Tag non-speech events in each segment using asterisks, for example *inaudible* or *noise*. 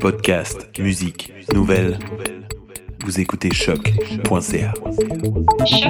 Podcast, musique, nouvelles. Vous écoutez choc.ca. C'est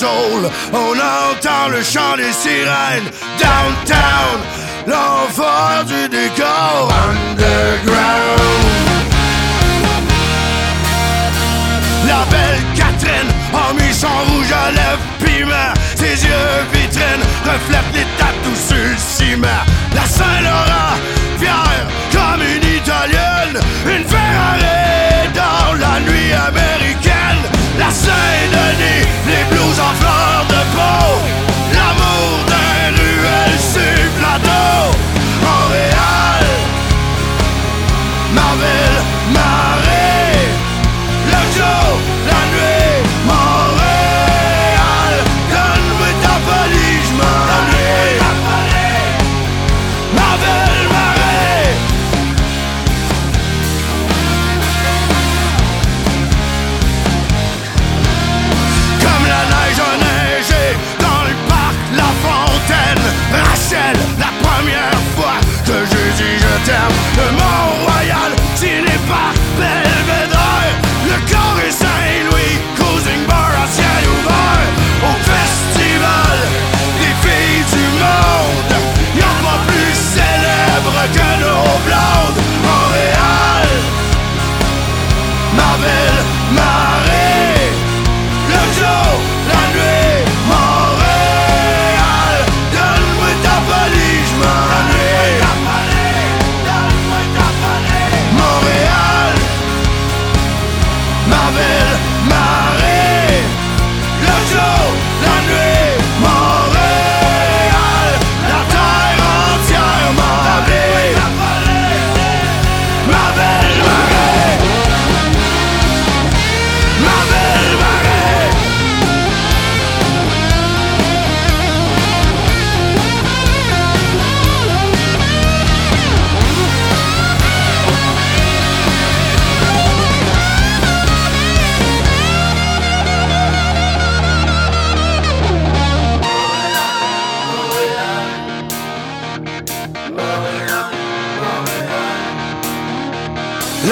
On entend le chant des sirènes downtown, l'enfer du décor underground. La belle Catherine a mis son rouge à lèvres Ses yeux vitrines reflètent les tatous sur La Saint-Laurent, fière comme une Italienne. Une Ferrari dans la nuit américaine. La Saint-Denis, les blues en fleurs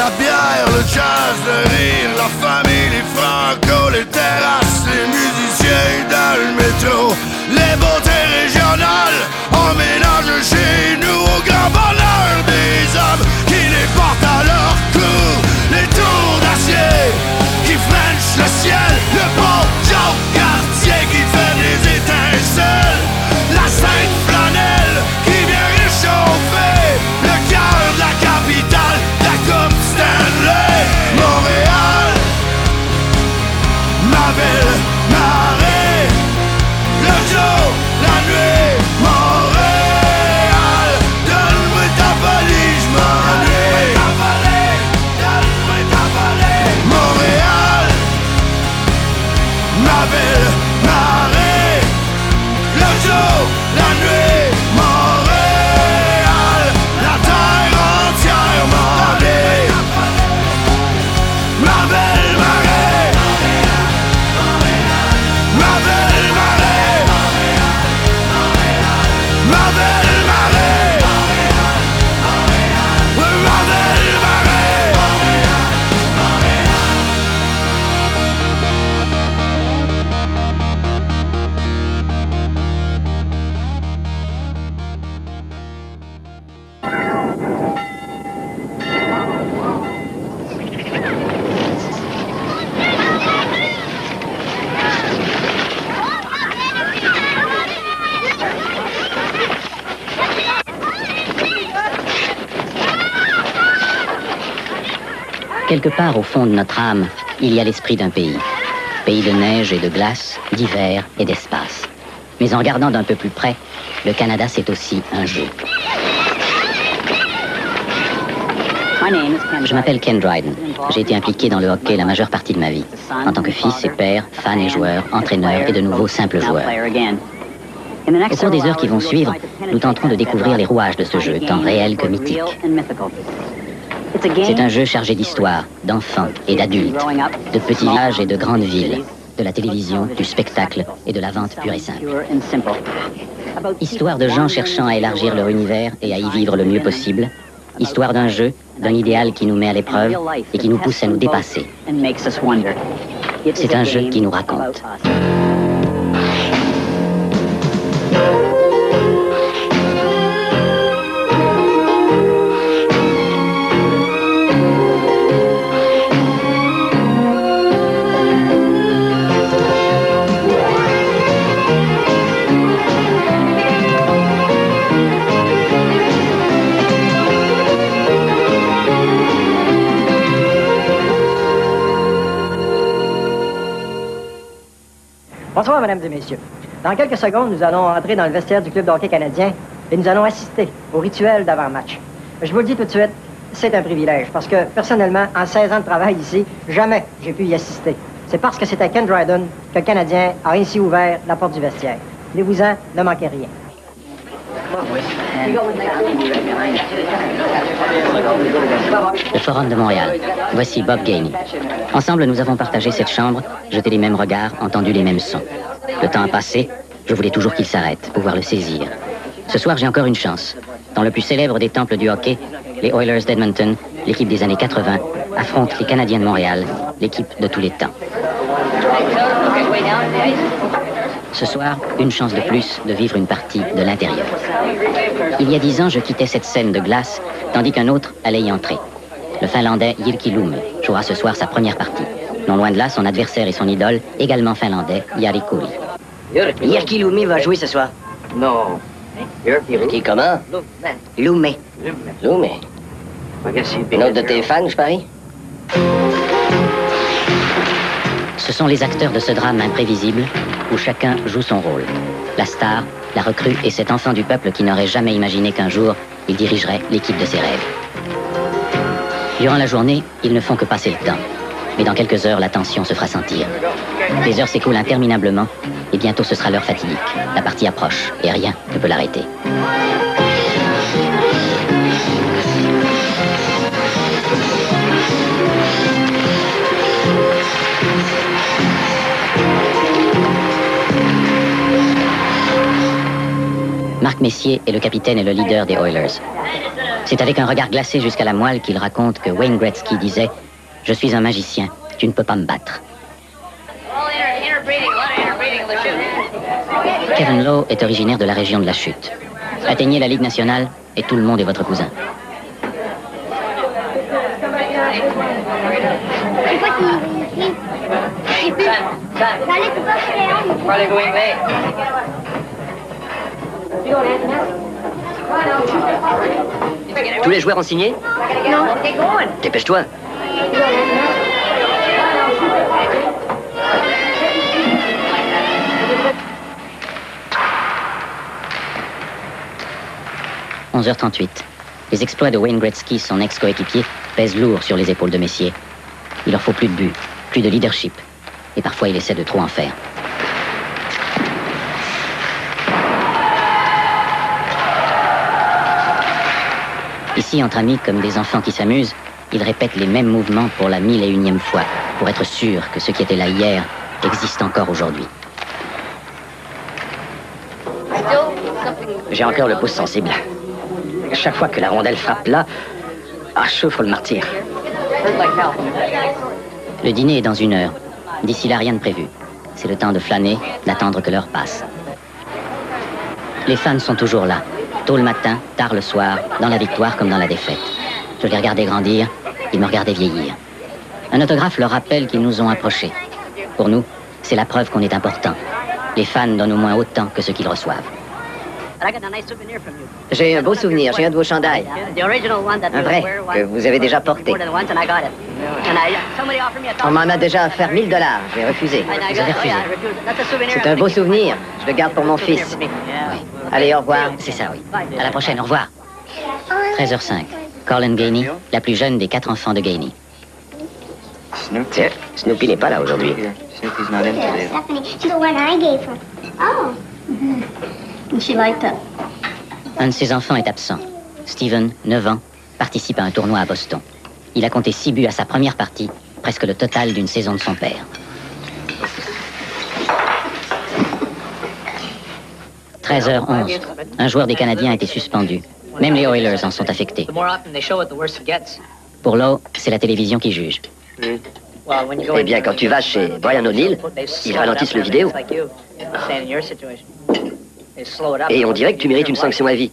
La bière, le jazz, le rire, la famille, les francos, les terrasses, les musiciens dans le métro, les beautés régionales, on mélange chez nous au grand bonheur des hommes qui les portent à leur cou, les tours d'acier qui frenchent le ciel, le bon Quelque part au fond de notre âme, il y a l'esprit d'un pays. Pays de neige et de glace, d'hiver et d'espace. Mais en regardant d'un peu plus près, le Canada c'est aussi un jeu. Je m'appelle Ken Dryden. J'ai été impliqué dans le hockey la majeure partie de ma vie, en tant que fils et père, fan et joueur, entraîneur et de nouveau simple joueur. Au cours des heures qui vont suivre, nous tenterons de découvrir les rouages de ce jeu, tant réel que mythique. C'est un jeu chargé d'histoire, d'enfants et d'adultes, de petits villages et de grandes villes, de la télévision, du spectacle et de la vente pure et simple. Histoire de gens cherchant à élargir leur univers et à y vivre le mieux possible. Histoire d'un jeu, d'un idéal qui nous met à l'épreuve et qui nous pousse à nous dépasser. C'est un jeu qui nous raconte. Bonsoir, mesdames et messieurs. Dans quelques secondes, nous allons entrer dans le vestiaire du club de hockey canadien et nous allons assister au rituel d'avant-match. Je vous le dis tout de suite, c'est un privilège parce que, personnellement, en 16 ans de travail ici, jamais j'ai pu y assister. C'est parce que c'était Ken Dryden que le Canadien a ainsi ouvert la porte du vestiaire. Les vous en ne manquez rien. Le Forum de Montréal. Voici Bob Gainey. Ensemble, nous avons partagé cette chambre, jeté les mêmes regards, entendu les mêmes sons. Le temps a passé, je voulais toujours qu'il s'arrête, pouvoir le saisir. Ce soir, j'ai encore une chance. Dans le plus célèbre des temples du hockey, les Oilers d'Edmonton, l'équipe des années 80, affrontent les Canadiens de Montréal, l'équipe de tous les temps. Ce soir, une chance de plus de vivre une partie de l'intérieur. Il y a dix ans, je quittais cette scène de glace, tandis qu'un autre allait y entrer. Le Finlandais Jyrki Lumme jouera ce soir sa première partie. Non loin de là, son adversaire et son idole, également finlandais, Jari Kuri. Jyrki Lumme va jouer ce soir. Non. Jyrki comment? Lumme. Lumme. Une autre de tes fans, je parie? Ce sont les acteurs de ce drame imprévisible où chacun joue son rôle. La star, la recrue et cet enfant du peuple qui n'aurait jamais imaginé qu'un jour, il dirigerait l'équipe de ses rêves. Durant la journée, ils ne font que passer le temps. Mais dans quelques heures, la tension se fera sentir. Les heures s'écoulent interminablement et bientôt ce sera l'heure fatidique. La partie approche et rien ne peut l'arrêter. Marc Messier est le capitaine et le leader des Oilers. C'est avec un regard glacé jusqu'à la moelle qu'il raconte que Wayne Gretzky disait Je suis un magicien, tu ne peux pas me battre. Kevin Lowe est originaire de la région de la Chute. Atteignez la Ligue nationale et tout le monde est votre cousin. Tous les joueurs ont signé Non. Dépêche-toi. – 11h38. Les exploits de Wayne Gretzky, son ex-coéquipier, pèsent lourd sur les épaules de Messier. Il leur faut plus de but, plus de leadership. Et parfois, il essaie de trop en faire. Ici, entre amis, comme des enfants qui s'amusent, ils répètent les mêmes mouvements pour la mille et unième fois, pour être sûrs que ce qui était là hier existe encore aujourd'hui. J'ai encore le pouce sensible. Chaque fois que la rondelle frappe là, ah, faut le martyr. Le dîner est dans une heure. D'ici là, rien de prévu. C'est le temps de flâner, d'attendre que l'heure passe. Les fans sont toujours là, tôt le matin, tard le soir, dans la victoire comme dans la défaite. Je les regardais grandir, ils me regardaient vieillir. Un autographe leur rappelle qu'ils nous ont approchés. Pour nous, c'est la preuve qu'on est important. Les fans donnent au moins autant que ce qu'ils reçoivent. J'ai un beau souvenir, j'ai un de vos chandails. Un Un vrai, que vous avez déjà porté. On m'en a déjà offert 1000 dollars. J'ai refusé. Vous avez refusé. C'est un beau souvenir. Je le garde pour mon fils. Allez, au revoir. C'est ça, oui. À la prochaine, au revoir. 13h05. Colin Gainey, la plus jeune des quatre enfants de Gainey. Tiens, Snoopy n'est pas là aujourd'hui. Snoopy's not in today. Stephanie, she's the one I gave her. Oh. *laughs* And she liked it. Un de ses enfants est absent. Steven, 9 ans, participe à un tournoi à Boston. Il a compté 6 buts à sa première partie, presque le total d'une saison de son père. « 13h11. Un joueur des Canadiens a été suspendu. Même les Oilers en sont affectés. Pour Lowe, c'est la télévision qui juge. Eh bien, quand tu vas chez Brian O'Neill, ils ralentissent le vidéo. Et on dirait que tu mérites une sanction à vie.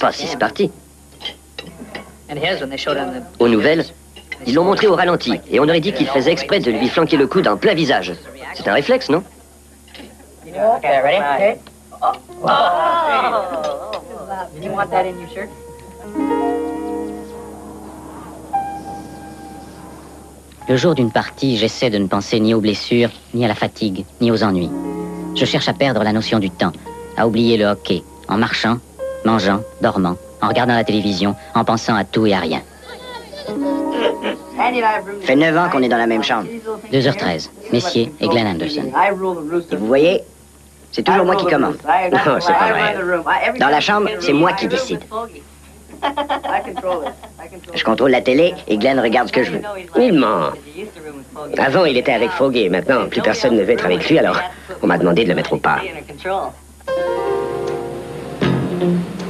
Pas si c'est parti. Aux nouvelles, ils l'ont montré au ralenti, et on aurait dit qu'il faisait exprès de lui flanquer le coude en plein visage. C'est un réflexe, non Le jour d'une partie, j'essaie de ne penser ni aux blessures, ni à la fatigue, ni aux ennuis. Je cherche à perdre la notion du temps, à oublier le hockey, en marchant, mangeant, dormant, en regardant la télévision, en pensant à tout et à rien. fait 9 ans qu'on est dans la même chambre. 2h13, Messier et Glenn Anderson. Et vous voyez, c'est toujours moi qui commande. Non, *laughs* c'est pas vrai. Dans la chambre, c'est moi qui décide. Je contrôle la télé et Glenn regarde ce que je veux. Il ment. Avant, il était avec Foggy. Maintenant, plus personne ne veut être avec lui, alors on m'a demandé de le mettre au pas.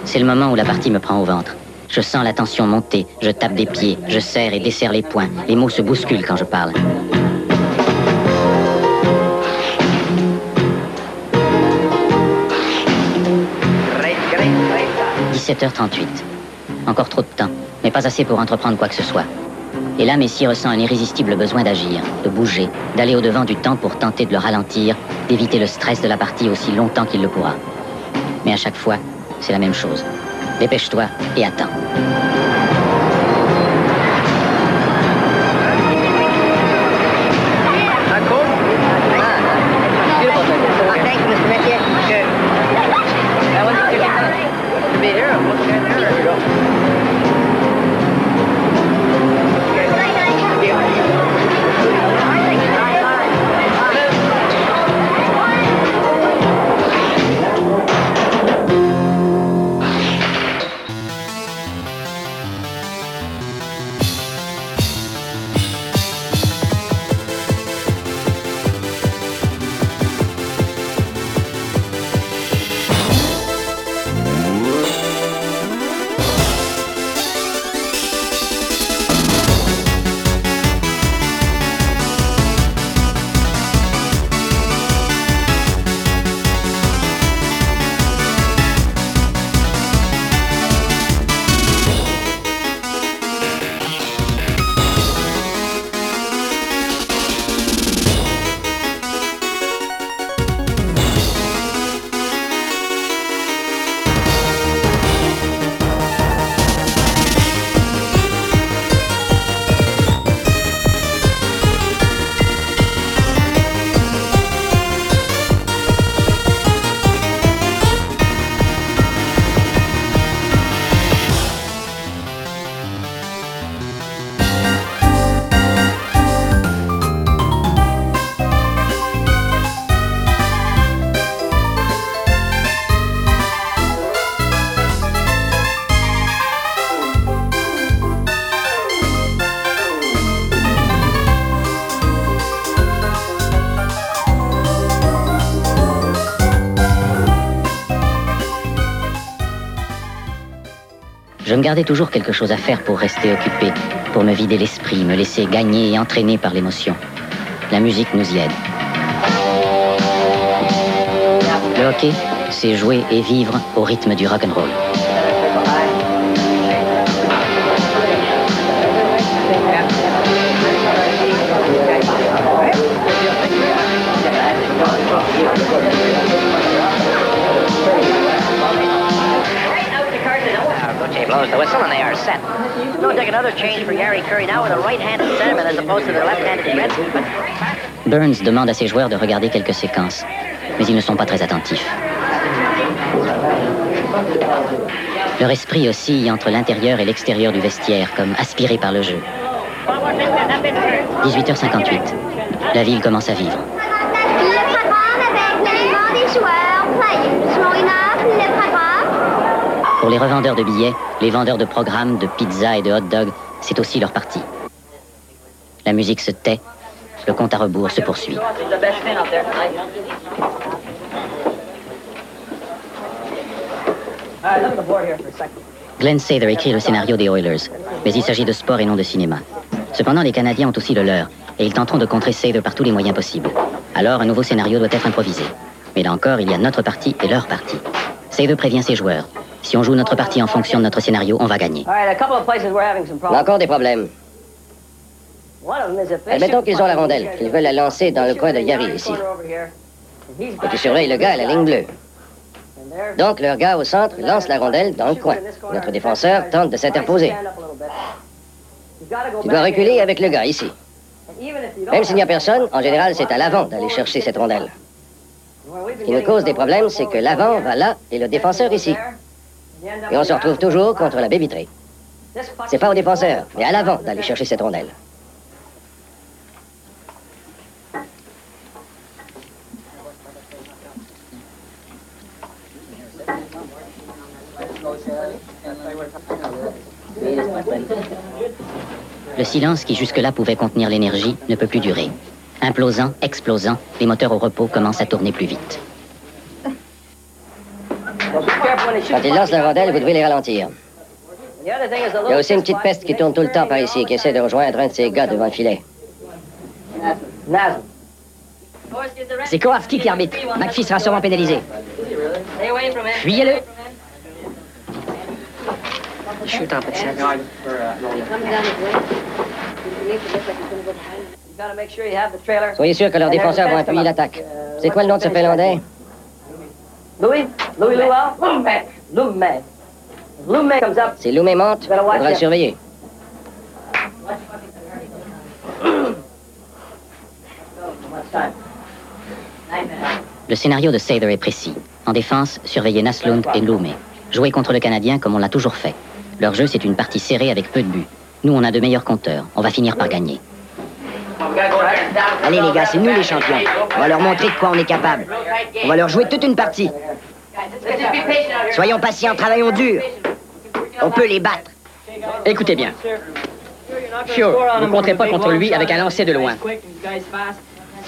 C'est le moment où la partie me prend au ventre. Je sens la tension monter, je tape des pieds, je serre et desserre les poings. Les mots se bousculent quand je parle. « 17h38. Encore trop de temps, mais pas assez pour entreprendre quoi que ce soit. Et là, Messi ressent un irrésistible besoin d'agir, de bouger, d'aller au-devant du temps pour tenter de le ralentir, d'éviter le stress de la partie aussi longtemps qu'il le pourra. Mais à chaque fois, c'est la même chose. Dépêche-toi et attends. Me gardais toujours quelque chose à faire pour rester occupé, pour me vider l'esprit, me laisser gagner et entraîner par l'émotion. La musique nous y aide. Le hockey, c'est jouer et vivre au rythme du rock'n'roll. Set. Don't take another change for Gary Curry now with a right-handed centerman as opposed to the left-handed defenseman. Burns demande à ses joueurs de regarder quelques séquences, mais ils ne sont pas très attentifs. Leur esprit oscille entre l'intérieur et l'extérieur du vestiaire, comme aspiré par le jeu. 18h58. La ville commence à vivre. Le programme avec l'élément des joueurs. Players. Showing up le programme. Pour les revendeurs de billets, les vendeurs de programmes, de pizza et de hot dog, c'est aussi leur partie. La musique se tait, le compte à rebours se poursuit. Glenn Sather écrit le scénario des Oilers, mais il s'agit de sport et non de cinéma. Cependant, les Canadiens ont aussi le leur, et ils tenteront de contrer Sather par tous les moyens possibles. Alors, un nouveau scénario doit être improvisé. Mais là encore, il y a notre partie et leur partie. Sather prévient ses joueurs. Si on joue notre partie en fonction de notre scénario, on va gagner. On a encore des problèmes. Admettons qu'ils ont la rondelle, qu'ils veulent la lancer dans le coin de Gary, ici. Et tu surveilles le gars à la ligne bleue. Donc, leur gars au centre lance la rondelle dans le coin. Notre défenseur tente de s'interposer. Tu dois reculer avec le gars, ici. Même s'il n'y a personne, en général, c'est à l'avant d'aller chercher cette rondelle. Ce qui nous cause des problèmes, c'est que l'avant va là et le défenseur ici. Et on se retrouve toujours contre la baie vitrée. C'est pas au défenseur, mais à l'avant d'aller chercher cette rondelle. Le silence qui jusque-là pouvait contenir l'énergie ne peut plus durer. Implosant, explosant, les moteurs au repos commencent à tourner plus vite. Quand ils lancent la rondelle, vous devez les ralentir. Il y a aussi une petite peste qui tourne tout le temps par ici et qui essaie de rejoindre un de ces gars devant le filet. C'est Kowalski qui arbitre. McPhee sera sûrement pénalisé. Fuyez-le. Chute un peu de sel. Soyez sûr que leurs défenseurs vont appuyer l'attaque. C'est quoi le nom de ce Finlandais? Louis? Louis Luau? Lumek. Lumek. Lumek comes up. Si Loumé monte, il faudra le surveiller. *coughs* Le scénario de Sather est précis. En défense, surveiller Naslund et Loumé. Jouer contre le Canadien comme on l'a toujours fait. Leur jeu, c'est une partie serrée avec peu de buts. Nous, on a de meilleurs compteurs. On va finir par gagner. Allez les gars, c'est nous les champions. On va leur montrer de quoi on est capable. On va leur jouer toute une partie. Soyons patients, travaillons dur. On peut les battre. Écoutez bien. Sure, vous ne compterez pas contre lui avec un lancer de loin.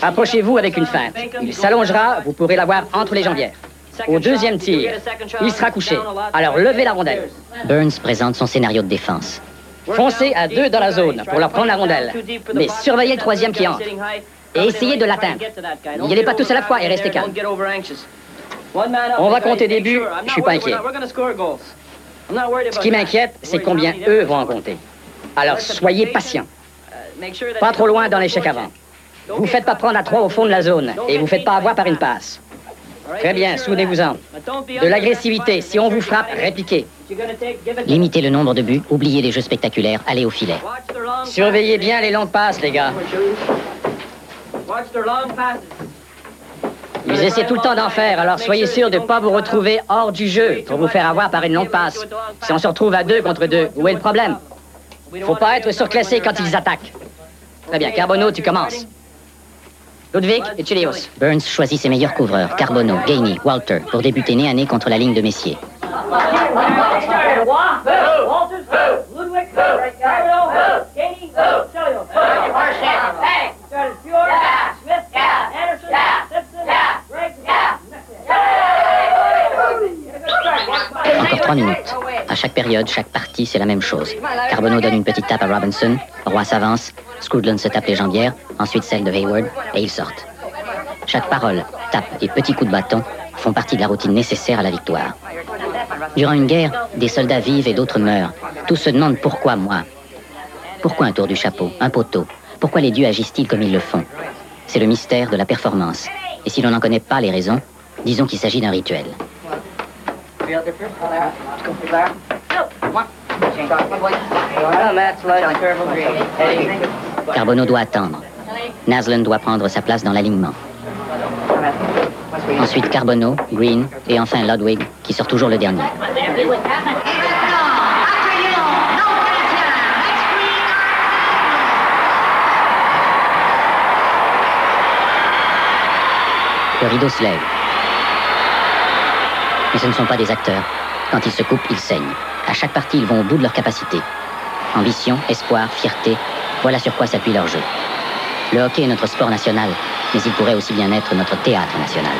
Approchez-vous avec une feinte. Il s'allongera, vous pourrez l'avoir entre les jambières. Au deuxième tir, il sera couché. Alors levez la rondelle. Burns présente son scénario de défense. Foncez à deux dans la zone pour leur prendre la rondelle. Mais surveillez le troisième qui entre. Et essayez de l'atteindre. N'y allez pas tous à la fois et restez calme. On va compter des buts, je suis pas inquiet. Ce qui m'inquiète, c'est combien eux vont en compter. Alors soyez patients. Pas trop loin dans l'échec avant. Vous faites pas prendre à trois au fond de la zone et vous faites pas avoir par une passe. Très bien, souvenez-vous-en. De l'agressivité, si on vous frappe, répliquez. Limitez le nombre de buts, oubliez les jeux spectaculaires, allez au filet. Surveillez bien les longues passes, les gars. Ils essaient tout le temps d'en faire, alors soyez sûr de ne pas vous retrouver hors du jeu pour vous faire avoir par une longue passe. Si on se retrouve à deux contre deux, où est le problème? Faut pas être surclassé quand ils attaquent. Très bien, Carbonneau, tu commences. Ludwig et Chilios. Burns choisit ses meilleurs couvreurs, Carbonneau, Gainey, Walter, pour débuter nez à nez contre la ligne de Messier. Encore trois minutes. À chaque période, chaque partie, c'est la même chose. Carbonneau donne une petite tape à Robinson, Roy s'avance, Scudlund se tape les jambières, ensuite celle de Hayward, et ils sortent. Chaque parole, tape et petit coup de bâton font partie de la routine nécessaire à la victoire. Durant une guerre, des soldats vivent et d'autres meurent. Tous se demandent pourquoi moi Pourquoi un tour du chapeau, un poteau? Pourquoi les dieux agissent-ils comme ils le font? C'est le mystère de la performance. Et si l'on n'en connaît pas les raisons, disons qu'il s'agit d'un rituel. Carbonneau doit attendre. Naslund doit prendre sa place dans l'alignement. Ensuite Carbonneau, Green et enfin Ludwig qui sort toujours le dernier. Le rideau se lève. Mais ce ne sont pas des acteurs. Quand ils se coupent, ils saignent. À chaque partie, ils vont au bout de leur capacité. Ambition, espoir, fierté, voilà sur quoi s'appuie leur jeu. Le hockey est notre sport national, mais il pourrait aussi bien être notre théâtre national.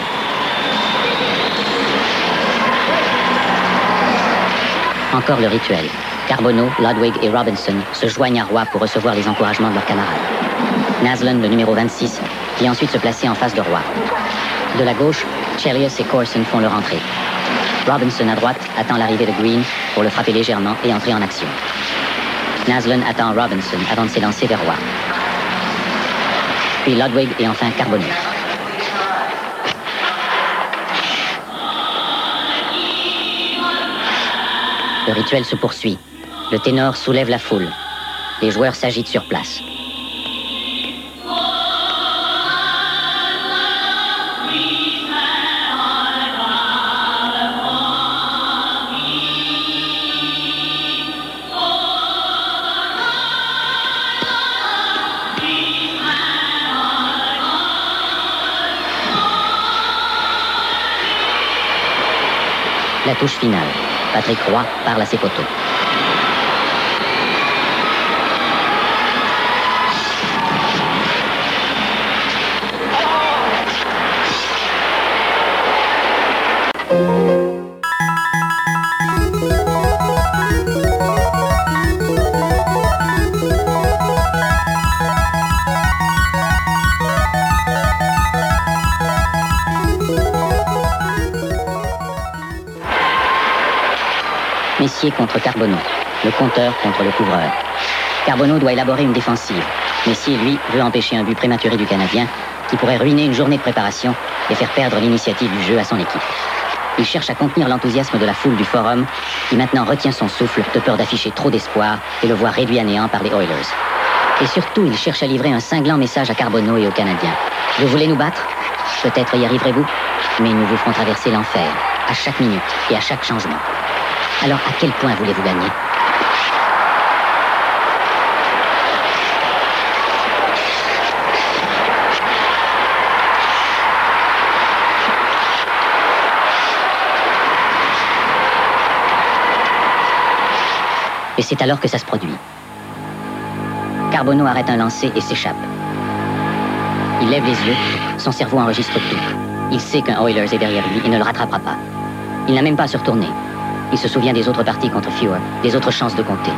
Encore le rituel. Carbonneau, Ludwig et Robinson se joignent à Roy pour recevoir les encouragements de leurs camarades. Naslund, le numéro 26, vient ensuite se placer en face de Roy. De la gauche, Chelios et Corson font leur entrée. Robinson à droite attend l'arrivée de Green pour le frapper légèrement et entrer en action. Naslund attend Robinson avant de s'élancer vers Roy. Puis Ludwig et enfin Carbonneau. Le rituel se poursuit. Le ténor soulève la foule. Les joueurs s'agitent sur place. La touche finale. Patrick Roy parle à ses poteaux. Contre Carbonneau, le compteur contre le couvreur. Carbonneau doit élaborer une défensive. Messier, lui, veut empêcher un but prématuré du Canadien qui pourrait ruiner une journée de préparation et faire perdre l'initiative du jeu à son équipe. Il cherche à contenir l'enthousiasme de la foule du forum qui maintenant retient son souffle de peur d'afficher trop d'espoir et le voir réduit à néant par les Oilers. Et surtout, il cherche à livrer un cinglant message à Carbonneau et aux Canadiens. Vous voulez nous battre? Peut-être y arriverez-vous, mais nous vous ferons traverser l'enfer à chaque minute et à chaque changement. Alors à quel point voulez-vous gagner Et c'est alors que ça se produit. Carbonneau arrête un lancer et s'échappe. Il lève les yeux, son cerveau enregistre tout. Il sait qu'un Oilers est derrière lui et ne le rattrapera pas. Il n'a même pas à se retourner. Il se souvient des autres parties contre Fewer, des autres chances de compter.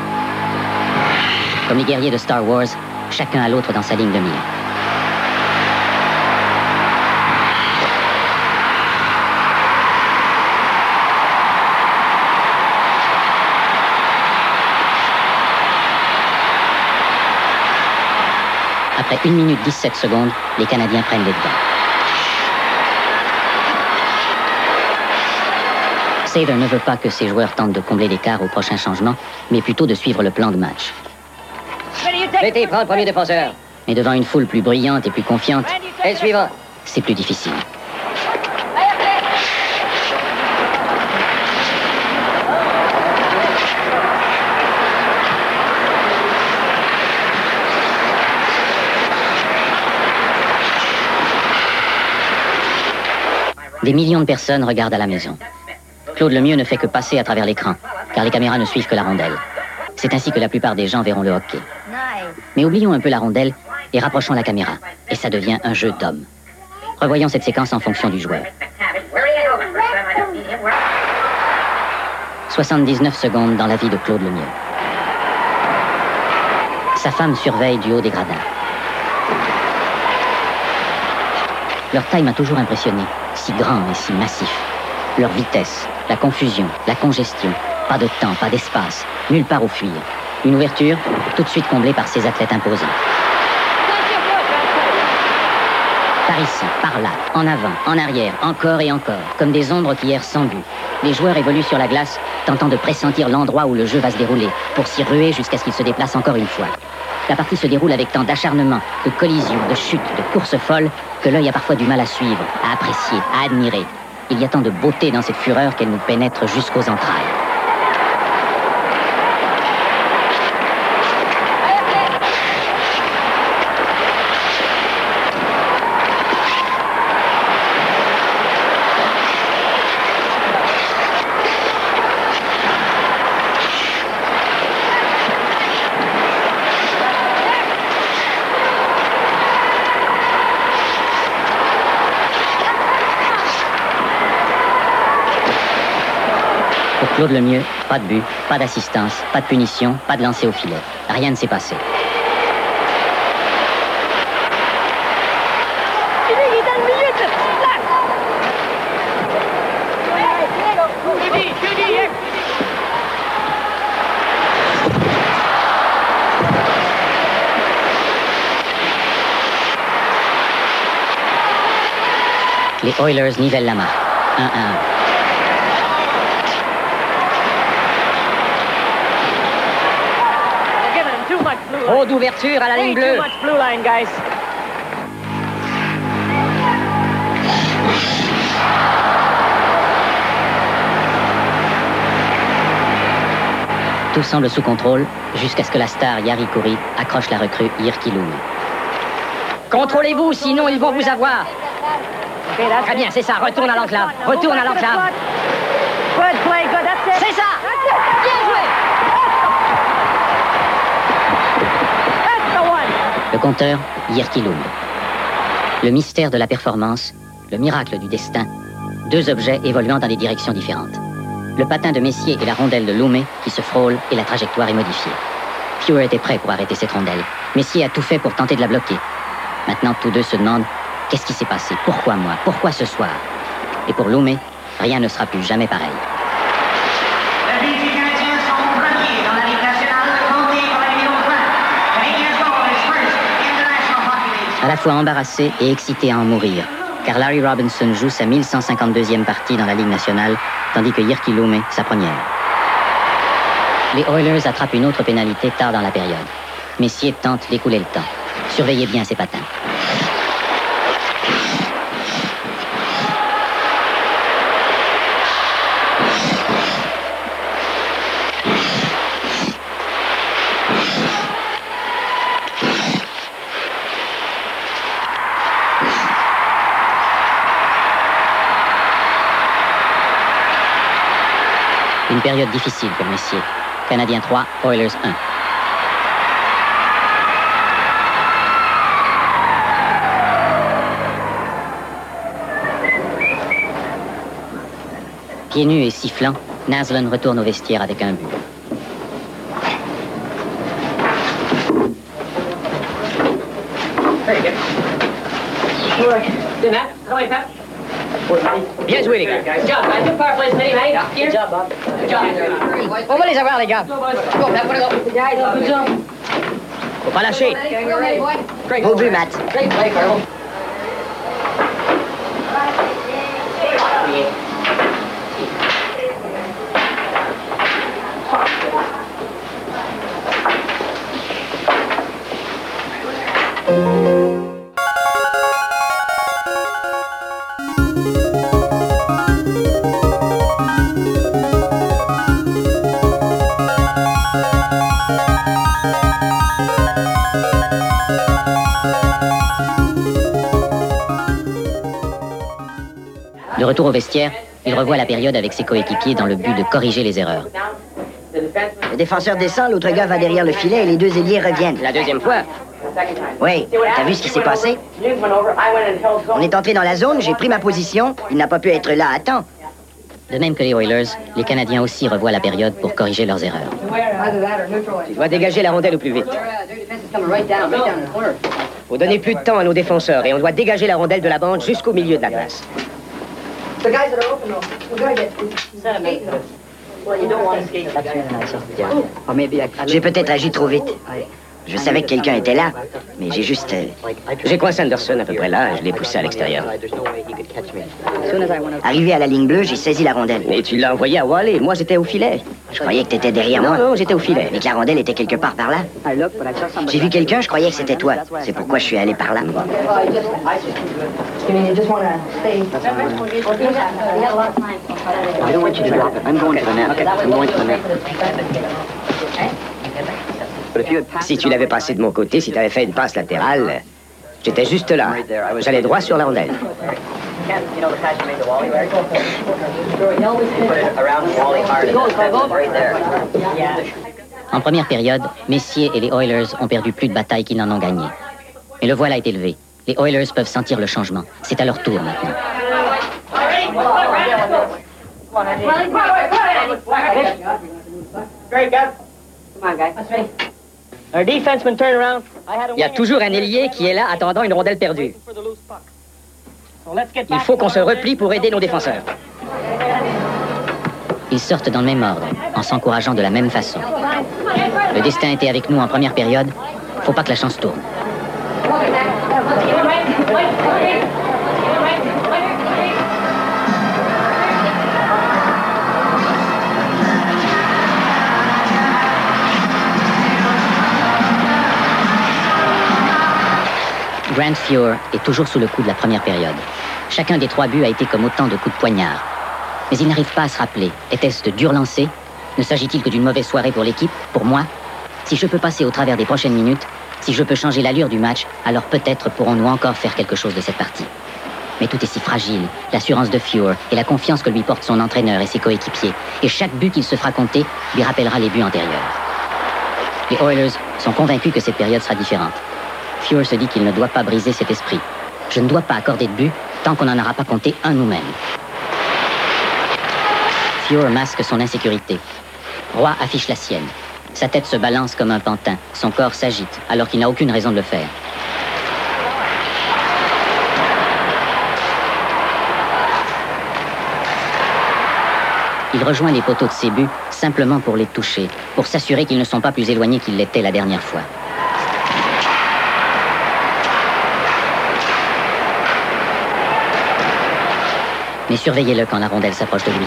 Comme les guerriers de Star Wars, chacun à l'autre dans sa ligne de mire. Après 1 minute 17 secondes, les Canadiens prennent les devants. Sather ne veut pas que ses joueurs tentent de combler l'écart au prochain changement, mais plutôt de suivre le plan de match. Mettez, prends le premier défenseur. Mais devant une foule plus bruyante et plus confiante, Et le suivant. c'est plus difficile. Des millions de personnes regardent à la maison. Claude Lemieux ne fait que passer à travers l'écran, car les caméras ne suivent que la rondelle. C'est ainsi que la plupart des gens verront le hockey. Mais oublions un peu la rondelle et rapprochons la caméra, et ça devient un jeu d'hommes. Revoyons cette séquence en fonction du joueur. 79 secondes dans la vie de Claude Lemieux. Sa femme surveille du haut des gradins. Leur taille m'a toujours impressionné, si grand et si massif. Leur vitesse, la confusion, la congestion, pas de temps, pas d'espace, nulle part où fuir. Une ouverture, tout de suite comblée par ces athlètes imposants. Par ici, par là, en avant, en arrière, encore et encore, comme des ombres qui errent sans but. Les joueurs évoluent sur la glace, tentant de pressentir l'endroit où le jeu va se dérouler, pour s'y ruer jusqu'à ce qu'il se déplace encore une fois. La partie se déroule avec tant d'acharnement, de collisions, de chutes, de courses folles, que l'œil a parfois du mal à suivre, à apprécier, à admirer. Il y a tant de beauté dans cette fureur qu'elle nous pénètre jusqu'aux entrailles. Claude Lemieux, pas de but, pas d'assistance, pas de punition, pas de lancer au filet. Rien ne s'est passé. Les Oilers nivellent la marque. 1-1. Trop d'ouverture à la ligne bleue. much blue line, guys. Tout semble sous contrôle jusqu'à ce que la star Yari Kouri accroche la recrue Yirkiloum. Contrôlez-vous, sinon ils vont vous avoir. Très bien, c'est ça. Retourne à l'enclave. Retourne à l'enclave. Good play, good. That's it. C'est ça. Bien joué. That's the one. Le compteur Yirkiloum. Le mystère de la performance, le miracle du destin, deux objets évoluant dans des directions différentes. Le patin de Messier et la rondelle de Loumé qui se frôlent et la trajectoire est modifiée. Fewer était prêt pour arrêter cette rondelle. Messier a tout fait pour tenter de la bloquer. Maintenant, tous deux se demandent qu'est-ce qui s'est passé? Pourquoi moi? Pourquoi ce soir? Et pour Loumé, rien ne sera plus jamais pareil. Les Défis canadiens sont premiers dans la Ligue nationale, comptés par la numéro 20. Canadiens Goal is first International Hockey League. À la fois embarrassé et excité à en mourir, car Larry Robinson joue sa 1152e partie dans la Ligue nationale, tandis que Yirki Loumé sa première. Les Oilers attrapent une autre pénalité tard dans la période. Messier tente d'écouler le temps. Surveillez bien ses patins. Une période difficile pour Messier. Canadien 3, Oilers 1. Pieds nus et sifflant, Naslund retourne au vestiaire avec un but. Bien joué, les gars. Good job, Bob. On va les avoir, les gars. Faut pas lâcher. Beau but, Matt. Retour au vestiaire, il revoit la période avec ses coéquipiers dans le but de corriger les erreurs. Le défenseur descend, l'autre gars va derrière le filet et les deux ailiers reviennent. La deuxième fois. Oui, t'as vu ce qui s'est passé? On est entré dans la zone, j'ai pris ma position. Il n'a pas pu être là à temps. De même que les Oilers, les Canadiens aussi revoient la période pour corriger leurs erreurs. Tu dois dégager la rondelle au plus vite. Faut donner plus de temps à nos défenseurs et on doit dégager la rondelle de la bande jusqu'au milieu de la glace. J'ai peut-être agi trop vite. Je savais que quelqu'un était là, mais j'ai juste... euh, J'ai coincé Anderson à peu près là et je l'ai poussé à l'extérieur. Arrivé à la ligne bleue, j'ai saisi la rondelle. Et tu l'as envoyé à Wally. Moi, j'étais au filet. Je croyais que t'étais derrière Non, moi. non, j'étais au filet. Mais que la rondelle était quelque part par là. J'ai vu quelqu'un, je croyais que c'était toi. C'est pourquoi je suis allé par là. I don't want you to drop it. I'm going to the net. I'm going to the net. You Si tu l'avais passé de mon côté, si tu avais fait une passe latérale, j'étais juste là. J'allais droit sur la rondelle. You you to right? Right. En première période, Messier et les Oilers ont perdu plus de batailles qu'ils n'en ont gagné. Mais le voile a été levé. Les Oilers peuvent sentir le changement. C'est à leur tour maintenant. Il y a toujours un ailier qui est là attendant une rondelle perdue. Il faut qu'on se replie pour aider nos défenseurs. Ils sortent dans le même ordre, en s'encourageant de la même façon. Le destin était avec nous en première période. Faut pas que la chance tourne. Grant Fuhr est toujours sous le coup de la première période. Chacun des trois buts a été comme autant de coups de poignard. Mais il n'arrive pas à se rappeler. Était-ce de dur lancer Ne s'agit-il que d'une mauvaise soirée pour l'équipe? Pour moi Si je peux passer au travers des prochaines minutes, si je peux changer l'allure du match, alors peut-être pourrons-nous encore faire quelque chose de cette partie. Mais tout est si fragile, l'assurance de Fuhr et la confiance que lui porte son entraîneur et ses coéquipiers. Et chaque but qu'il se fera compter lui rappellera les buts antérieurs. Les Oilers sont convaincus que cette période sera différente. Fuhr se dit qu'il ne doit pas briser cet esprit. Je ne dois pas accorder de but tant qu'on n'en aura pas compté un nous-mêmes. Fuhr masque son insécurité. Roy affiche la sienne. Sa tête se balance comme un pantin. Son corps s'agite alors qu'il n'a aucune raison de le faire. Il rejoint les poteaux de ses buts simplement pour les toucher, pour s'assurer qu'ils ne sont pas plus éloignés qu'ils l'étaient la dernière fois. Mais surveillez-le quand la rondelle s'approche de lui.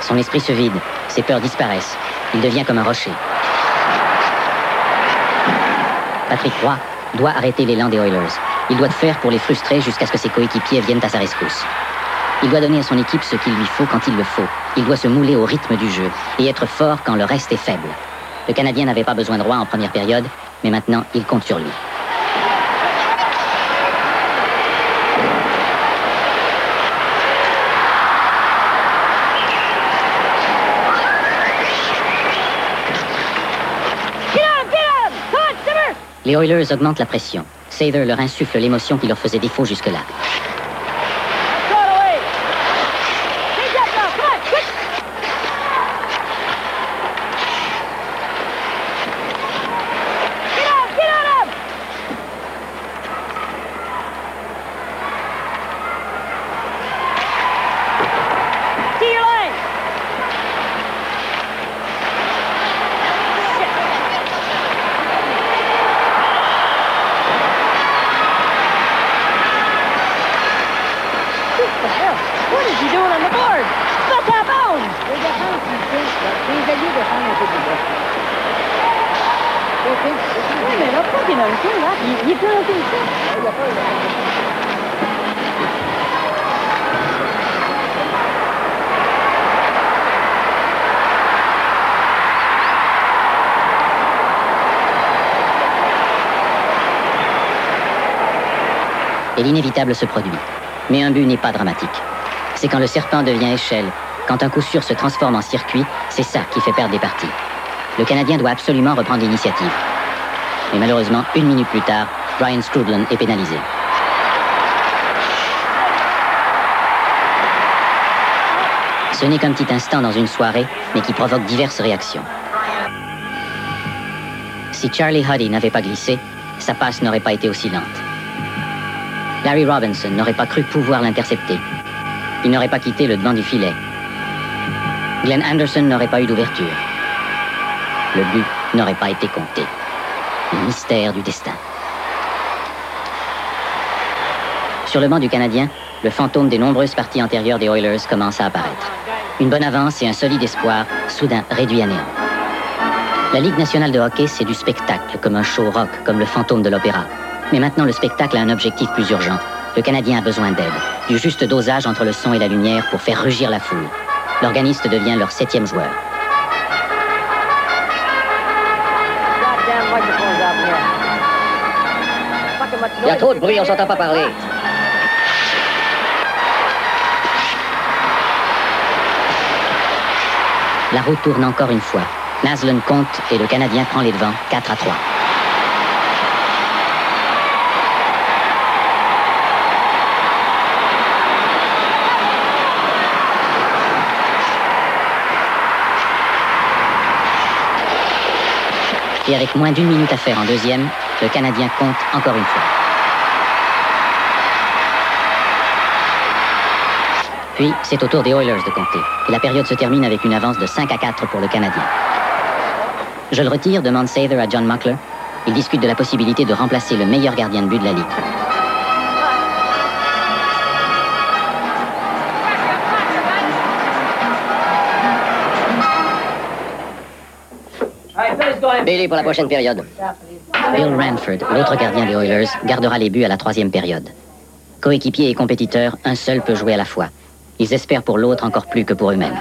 Son esprit se vide, ses peurs disparaissent. Il devient comme un rocher. Patrick Roy doit arrêter l'élan des Oilers. Il doit faire pour les frustrer jusqu'à ce que ses coéquipiers viennent à sa rescousse. Il doit donner à son équipe ce qu'il lui faut quand il le faut. Il doit se mouler au rythme du jeu et être fort quand le reste est faible. Le Canadien n'avait pas besoin de Roy en première période, mais maintenant il compte sur lui. Les Oilers augmentent la pression. Sather leur insuffle l'émotion qui leur faisait défaut jusque-là. What is he doing on the board? Pas ta bande! Les défenses, ils disent, les alliés défendent un peu plus bas. Oui, mais là, pas qu'il a un coup, là. Il, il est planté ici. Il a pas Et l'inévitable se produit. Mais un but n'est pas dramatique. C'est quand le serpent devient échelle, quand un coup sûr se transforme en circuit, c'est ça qui fait perdre des parties. Le Canadien doit absolument reprendre l'initiative. Mais malheureusement, une minute plus tard, Brian Scrudlin est pénalisé. Ce n'est qu'un petit instant dans une soirée, mais qui provoque diverses réactions. Si Charlie Huddy n'avait pas glissé, sa passe n'aurait pas été aussi lente. Larry Robinson n'aurait pas cru pouvoir l'intercepter. Il n'aurait pas quitté le devant du filet. Glenn Anderson n'aurait pas eu d'ouverture. Le but n'aurait pas été compté. le mystère du destin. Sur le banc du Canadien, le fantôme des nombreuses parties antérieures des Oilers commence à apparaître. Une bonne avance et un solide espoir, soudain réduit à néant. La Ligue nationale de hockey, c'est du spectacle, comme un show rock, comme le fantôme de l'opéra. Mais maintenant, le spectacle a un objectif plus urgent. Le Canadien a besoin d'aide, du juste dosage entre le son et la lumière pour faire rugir la foule. L'organiste devient leur septième joueur. Il y a trop de bruit, on s'entend pas parler. La roue tourne encore une fois. Naslund compte et le Canadien prend les devants 4 à 3. Et avec moins d'une minute à faire en deuxième, le Canadien compte encore une fois. Puis, c'est au tour des Oilers de compter. Et la période se termine avec une avance de 5 à 4 pour le Canadien. Je le retire, demande Sather à John Muckler. Il discute de la possibilité de remplacer le meilleur gardien de but de la Ligue. Billy pour la prochaine période. Bill Ranford, l'autre gardien des Oilers, gardera les buts à la troisième période. Coéquipier et compétiteur, un seul peut jouer à la fois. Ils espèrent pour l'autre encore plus que pour eux-mêmes.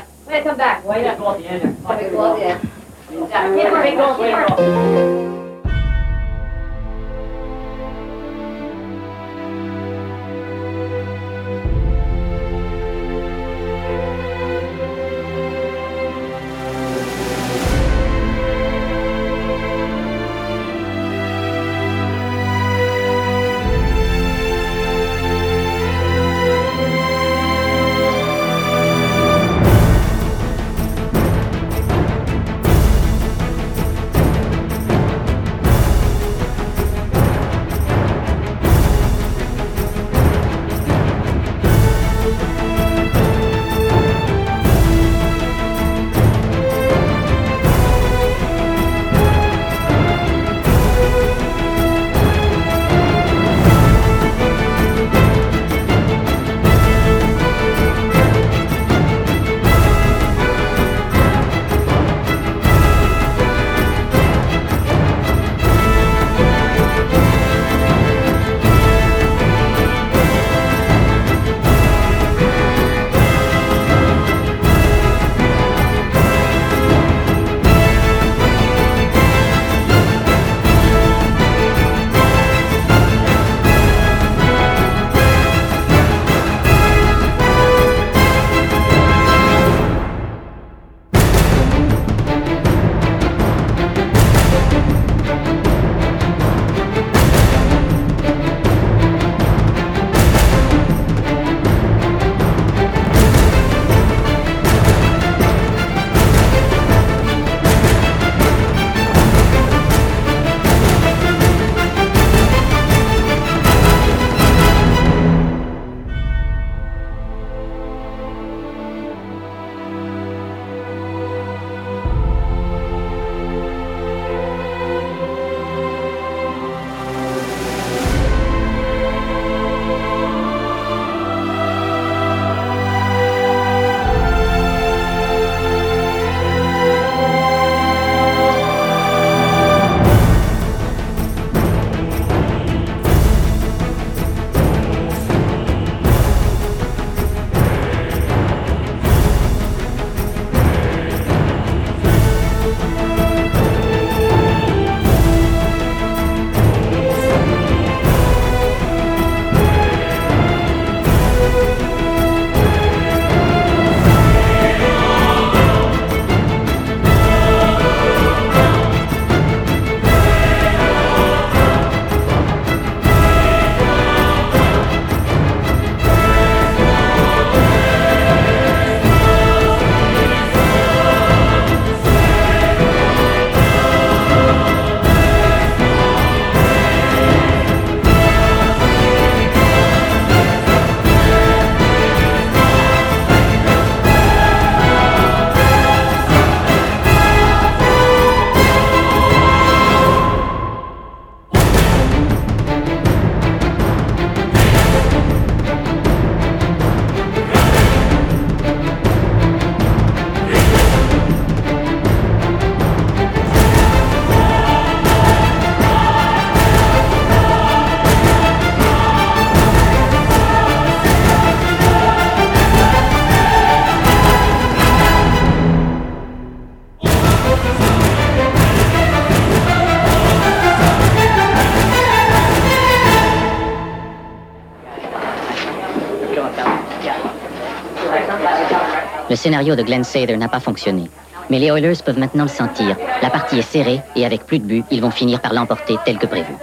Scénario de Glenn Sather n'a pas fonctionné. Mais les Oilers peuvent maintenant le sentir. La partie est serrée et avec plus de buts, ils vont finir par l'emporter tel que prévu.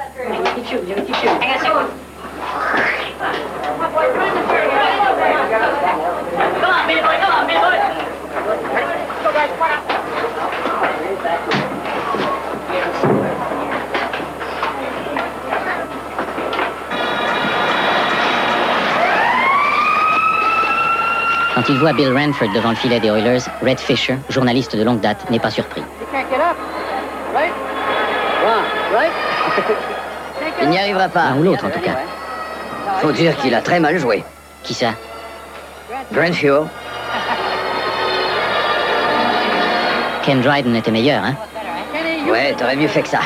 Quand il voit Bill Ranford devant le filet des Oilers, Red Fisher, journaliste de longue date, n'est pas surpris. Il n'y arrivera pas. L'un ou l'autre, en tout cas. Faut dire qu'il a très mal joué. Qui ça? Brent Fuel. Ken Dryden était meilleur, hein? Ouais, t'aurais mieux fait que ça.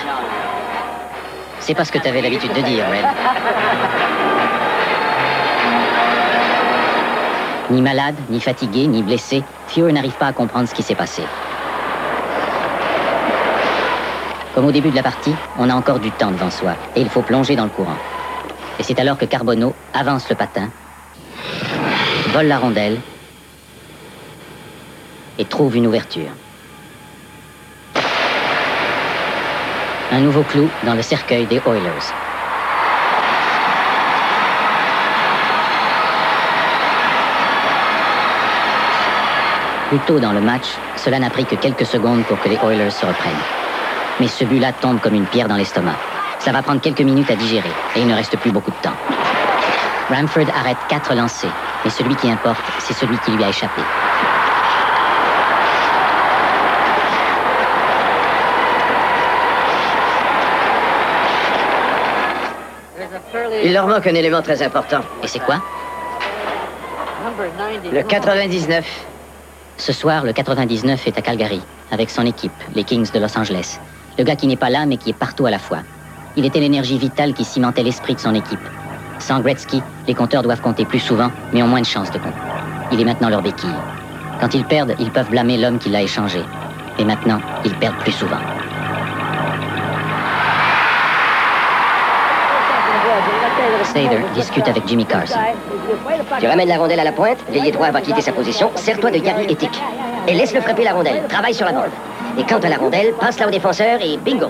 C'est pas ce que t'avais l'habitude de dire, Red. Ni malade, ni fatigué, ni blessé, Fuhr n'arrive pas à comprendre ce qui s'est passé. Comme au début de la partie, on a encore du temps devant soi et il faut plonger dans le courant. Et c'est alors que Carbonneau avance le patin, vole la rondelle et trouve une ouverture. Un nouveau clou dans le cercueil des Oilers. Plus tôt dans le match, cela n'a pris que quelques secondes pour que les Oilers se reprennent. Mais ce but-là tombe comme une pierre dans l'estomac. Ça va prendre quelques minutes à digérer et il ne reste plus beaucoup de temps. Ramford arrête quatre lancers, mais celui qui importe, c'est celui qui lui a échappé. Il leur manque un élément très important. Et c'est quoi? Le 99. Ce soir, le 99 est à Calgary, avec son équipe, les Kings de Los Angeles. Le gars qui n'est pas là, mais qui est partout à la fois. Il était l'énergie vitale qui cimentait l'esprit de son équipe. Sans Gretzky, les compteurs doivent compter plus souvent, mais ont moins de chances de compter. Il est maintenant leur béquille. Quand ils perdent, ils peuvent blâmer l'homme qui l'a échangé. Et maintenant, ils perdent plus souvent. Sather discute avec Jimmy Carson. Tu ramènes la rondelle à la pointe, l'ailier droit va quitter sa position, serre-toi de Gary et Tick. Et laisse-le frapper la rondelle, travaille sur la bande. Et quand à la rondelle, passe-la au défenseur et bingo.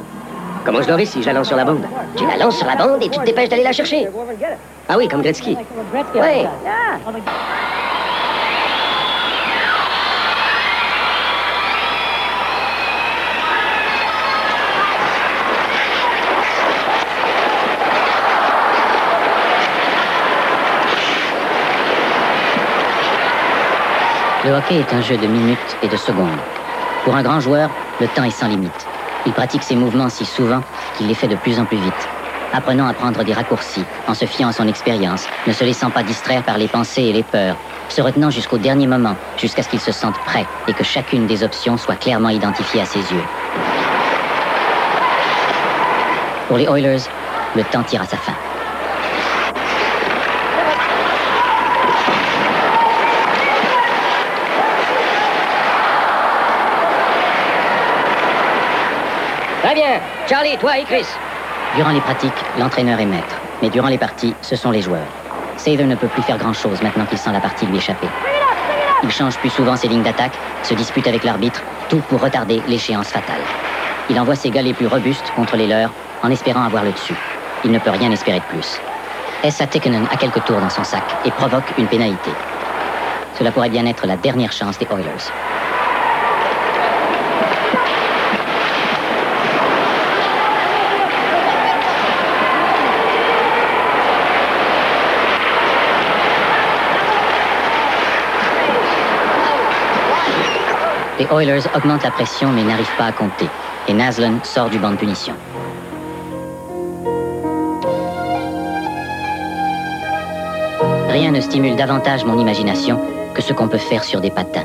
Comment je l'aurais si je la lance sur la bande? Tu la lances sur la bande et tu te dépêches d'aller la chercher. Ah oui, comme Gretzky. Oui. Le hockey est un jeu de minutes et de secondes. Pour un grand joueur, le temps est sans limite. Il pratique ses mouvements si souvent qu'il les fait de plus en plus vite. Apprenant à prendre des raccourcis, en se fiant à son expérience, ne se laissant pas distraire par les pensées et les peurs, se retenant jusqu'au dernier moment, jusqu'à ce qu'il se sente prêt et que chacune des options soit clairement identifiée à ses yeux. Pour les Oilers, le temps tire à sa fin. Très bien. Charlie, toi et Chris. Durant les pratiques, l'entraîneur est maître. Mais durant les parties, ce sont les joueurs. Sather ne peut plus faire grand-chose maintenant qu'il sent la partie lui échapper. Il change plus souvent ses lignes d'attaque, se dispute avec l'arbitre, tout pour retarder l'échéance fatale. Il envoie ses gars les plus robustes contre les leurs, en espérant avoir le dessus. Il ne peut rien espérer de plus. Essa Tekkonen a quelques tours dans son sac et provoque une pénalité. Cela pourrait bien être la dernière chance des Oilers. Les Oilers augmentent la pression mais n'arrivent pas à compter. Et Naslund sort du banc de punition. Rien ne stimule davantage mon imagination que ce qu'on peut faire sur des patins.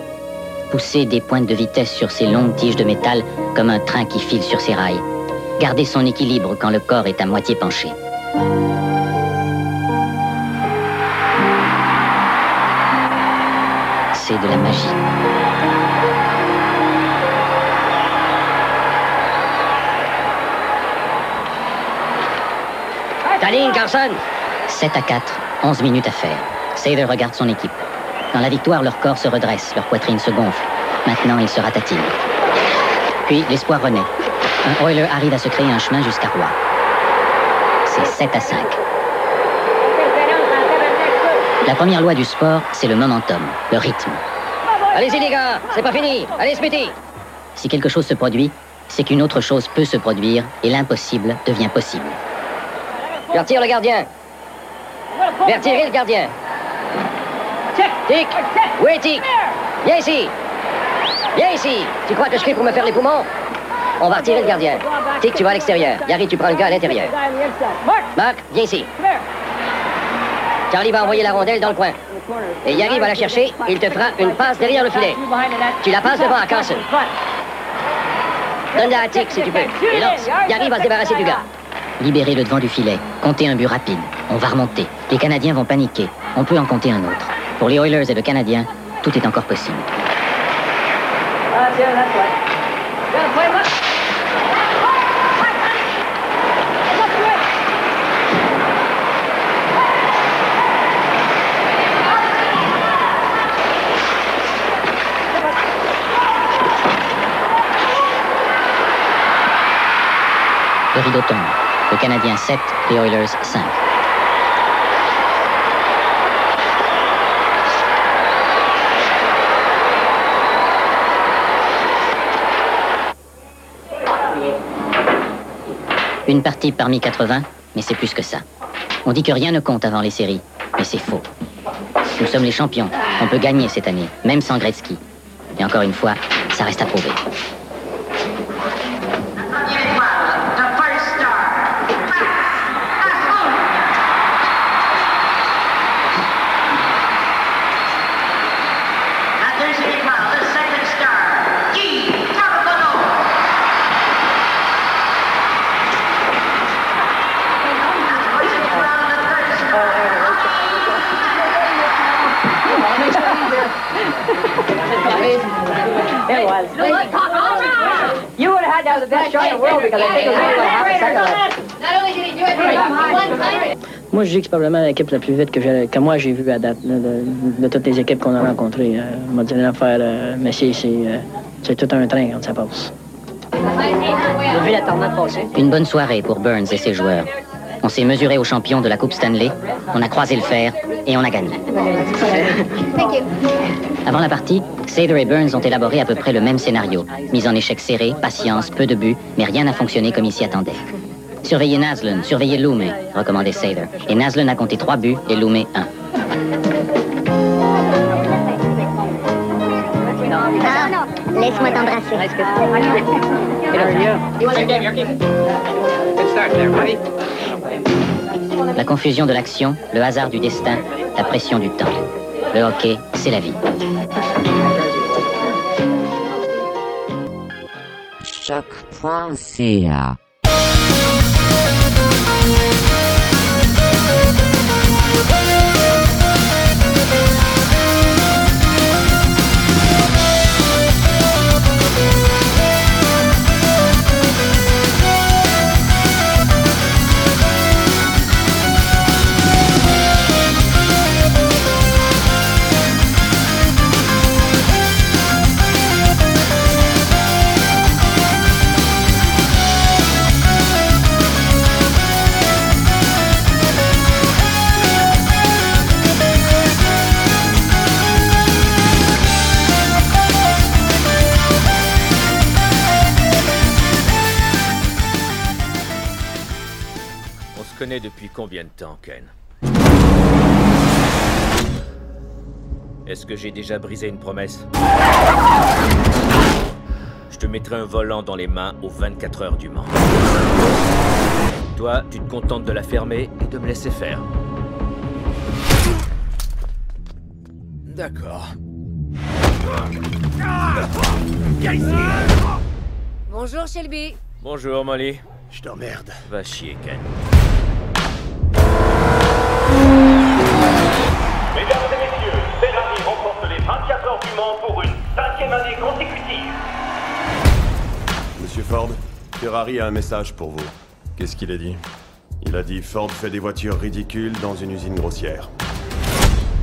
Pousser des pointes de vitesse sur ces longues tiges de métal comme un train qui file sur ses rails. Garder son équilibre quand le corps est à moitié penché. Ta ligne, Carson. 7 à 4, 11 minutes à faire. Sather regarde son équipe. Dans la victoire, leur corps se redresse, leur poitrine se gonfle. Maintenant, ils se ratatinent. Puis, l'espoir renaît. Un Oiler arrive à se créer un chemin jusqu'à Roy. C'est 7 à 5. La première loi du sport, c'est le momentum, le rythme. Allez-y, les gars, c'est pas fini. Allez, Smithy. Si quelque chose se produit, c'est qu'une autre chose peut se produire et l'impossible devient possible. Vertir le gardien. Vertirer le gardien. Tic. Est Tic Viens ici. Viens ici. Tu crois que je crie pour me faire les poumons? On va retirer le gardien. Tic, tu vas à l'extérieur. Yari, tu prends le gars à l'intérieur. Marc, viens ici. Charlie va envoyer la rondelle dans le coin. Et Yari va la chercher. Il te fera une passe derrière le filet. Tu la passes devant à Carson. Donne-la à Tic si tu peux. Et lance. Yari va se débarrasser du gars. Libérez le devant du filet. Comptez un but rapide. On va remonter. Les Canadiens vont paniquer. On peut en compter un autre. Pour les Oilers et le Canadien, tout est encore possible. Le rideau tombe. Le Canadien 7, les Oilers 5. Une partie parmi 80, mais c'est plus que ça. On dit que rien ne compte avant les séries, mais c'est faux. Nous sommes les champions. On peut gagner cette année, même sans Gretzky. Et encore une fois, ça reste à prouver. You would have had to have the best shot in the world because I think it was only like half a second left. Not only did he do it one time, Moi, je dis que c'est probablement l'équipe la plus vite que, j'ai- que moi j'ai vue à date, là, de, de toutes les équipes qu'on a rencontrées. Euh, on m'a dit l'affaire, euh, Messier, c'est, euh, c'est tout un train quand ça passe. J'ai vu la tornade passer. Une bonne soirée pour Burns et ses joueurs. On s'est mesuré aux champions de la Coupe Stanley, on a croisé le fer et on a gagné. Thank you. Avant la partie, Sather et Burns ont élaboré à peu près le même scénario. Mise en échec serré, patience, peu de buts, mais rien n'a fonctionné comme il s'y attendait. Surveillez Naslund, surveillez Loomé, recommandait Sather. Et Naslund a compté trois buts et Loomé un. Laisse-moi t'embrasser. La confusion de l'action, le hasard du destin, la pression du temps. Le hockey, c'est la vie. Choc.ca combien de temps, Ken Est-ce que j'ai déjà brisé une promesse Je te mettrai un volant dans les mains aux 24 heures du Mans. Toi, tu te contentes de la fermer et de me laisser faire. D'accord. Bonjour Shelby. Bonjour, Molly. Je t'emmerde. Va chier, Ken. Cinquième année consécutive. Monsieur Ford, Ferrari a un message pour vous. Qu'est-ce qu'il a dit? Il a dit Ford fait des voitures ridicules dans une usine grossière.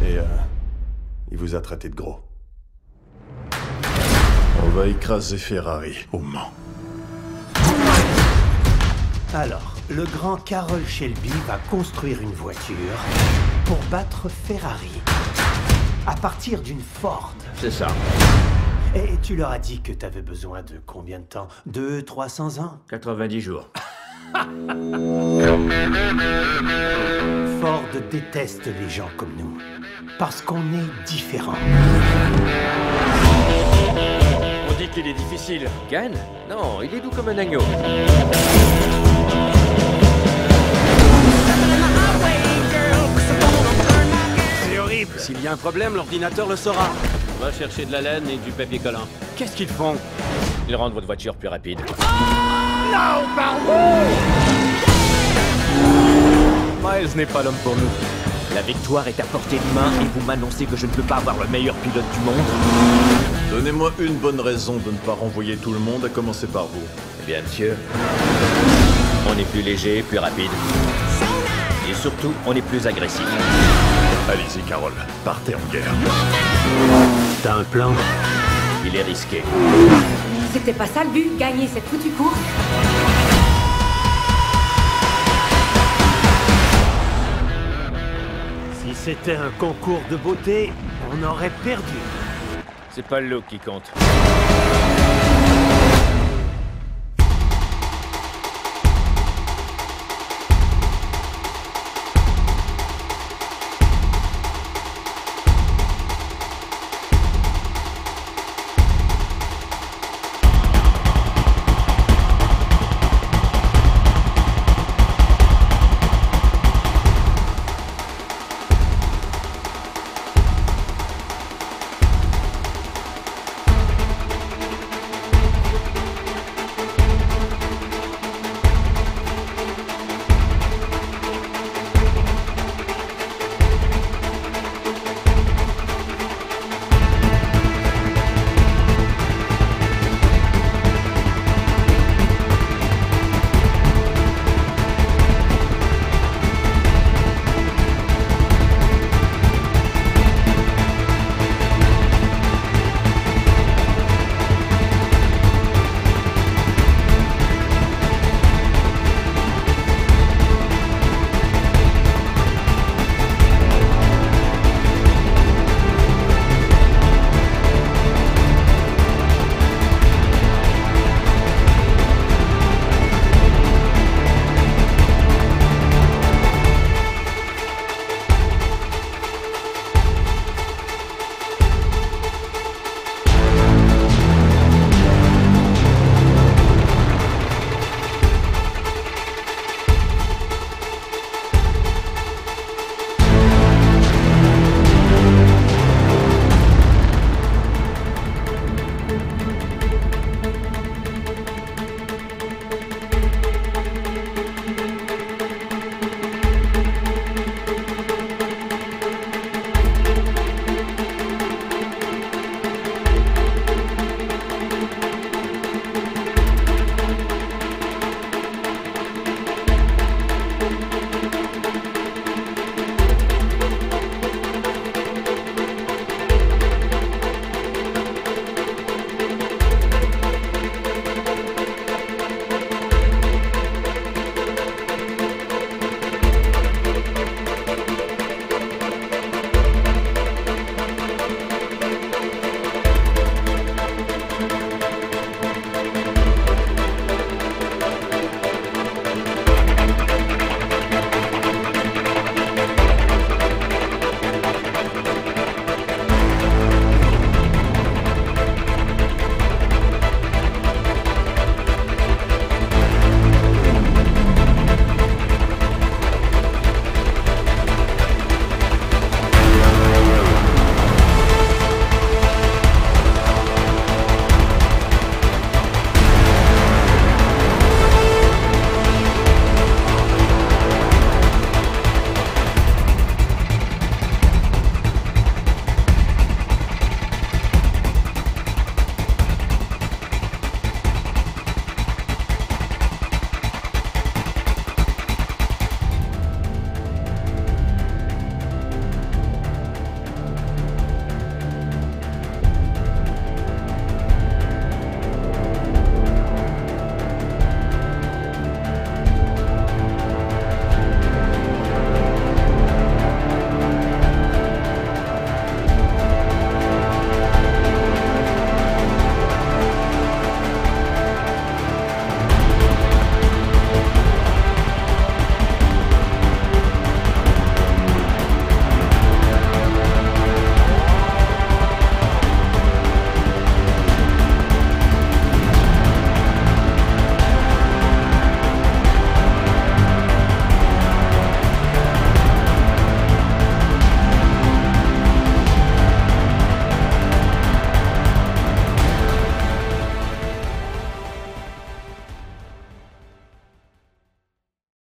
Et euh, il vous a traité de gros. On va écraser Ferrari au Mans. Alors, le grand Carroll Shelby va construire une voiture pour battre Ferrari. À partir d'une Ford. C'est ça. Et tu leur as dit que t'avais besoin de combien de temps? Deux, 300 ans? 90 jours. Ford déteste les gens comme nous. Parce qu'on est différents. On dit qu'il est difficile. Ken Non, il est doux comme un agneau. S'il y a un problème, l'ordinateur le saura. Va chercher de la laine et du papier collant. Qu'est-ce qu'ils font? Ils rendent votre voiture plus rapide. Non, Miles n'est pas l'homme pour nous. La victoire est à portée de main et vous m'annoncez que je ne peux pas avoir le meilleur pilote du monde? Donnez-moi une bonne raison de ne pas renvoyer tout le monde, à commencer par vous. Eh bien, monsieur, on est plus léger, plus rapide. Et surtout, on est plus agressif. Allez-y, Carole, partez en guerre. T'as un plan Il est risqué. C'était pas ça le but, gagner cette foutue course Si c'était un concours de beauté, on aurait perdu. C'est pas le look qui compte.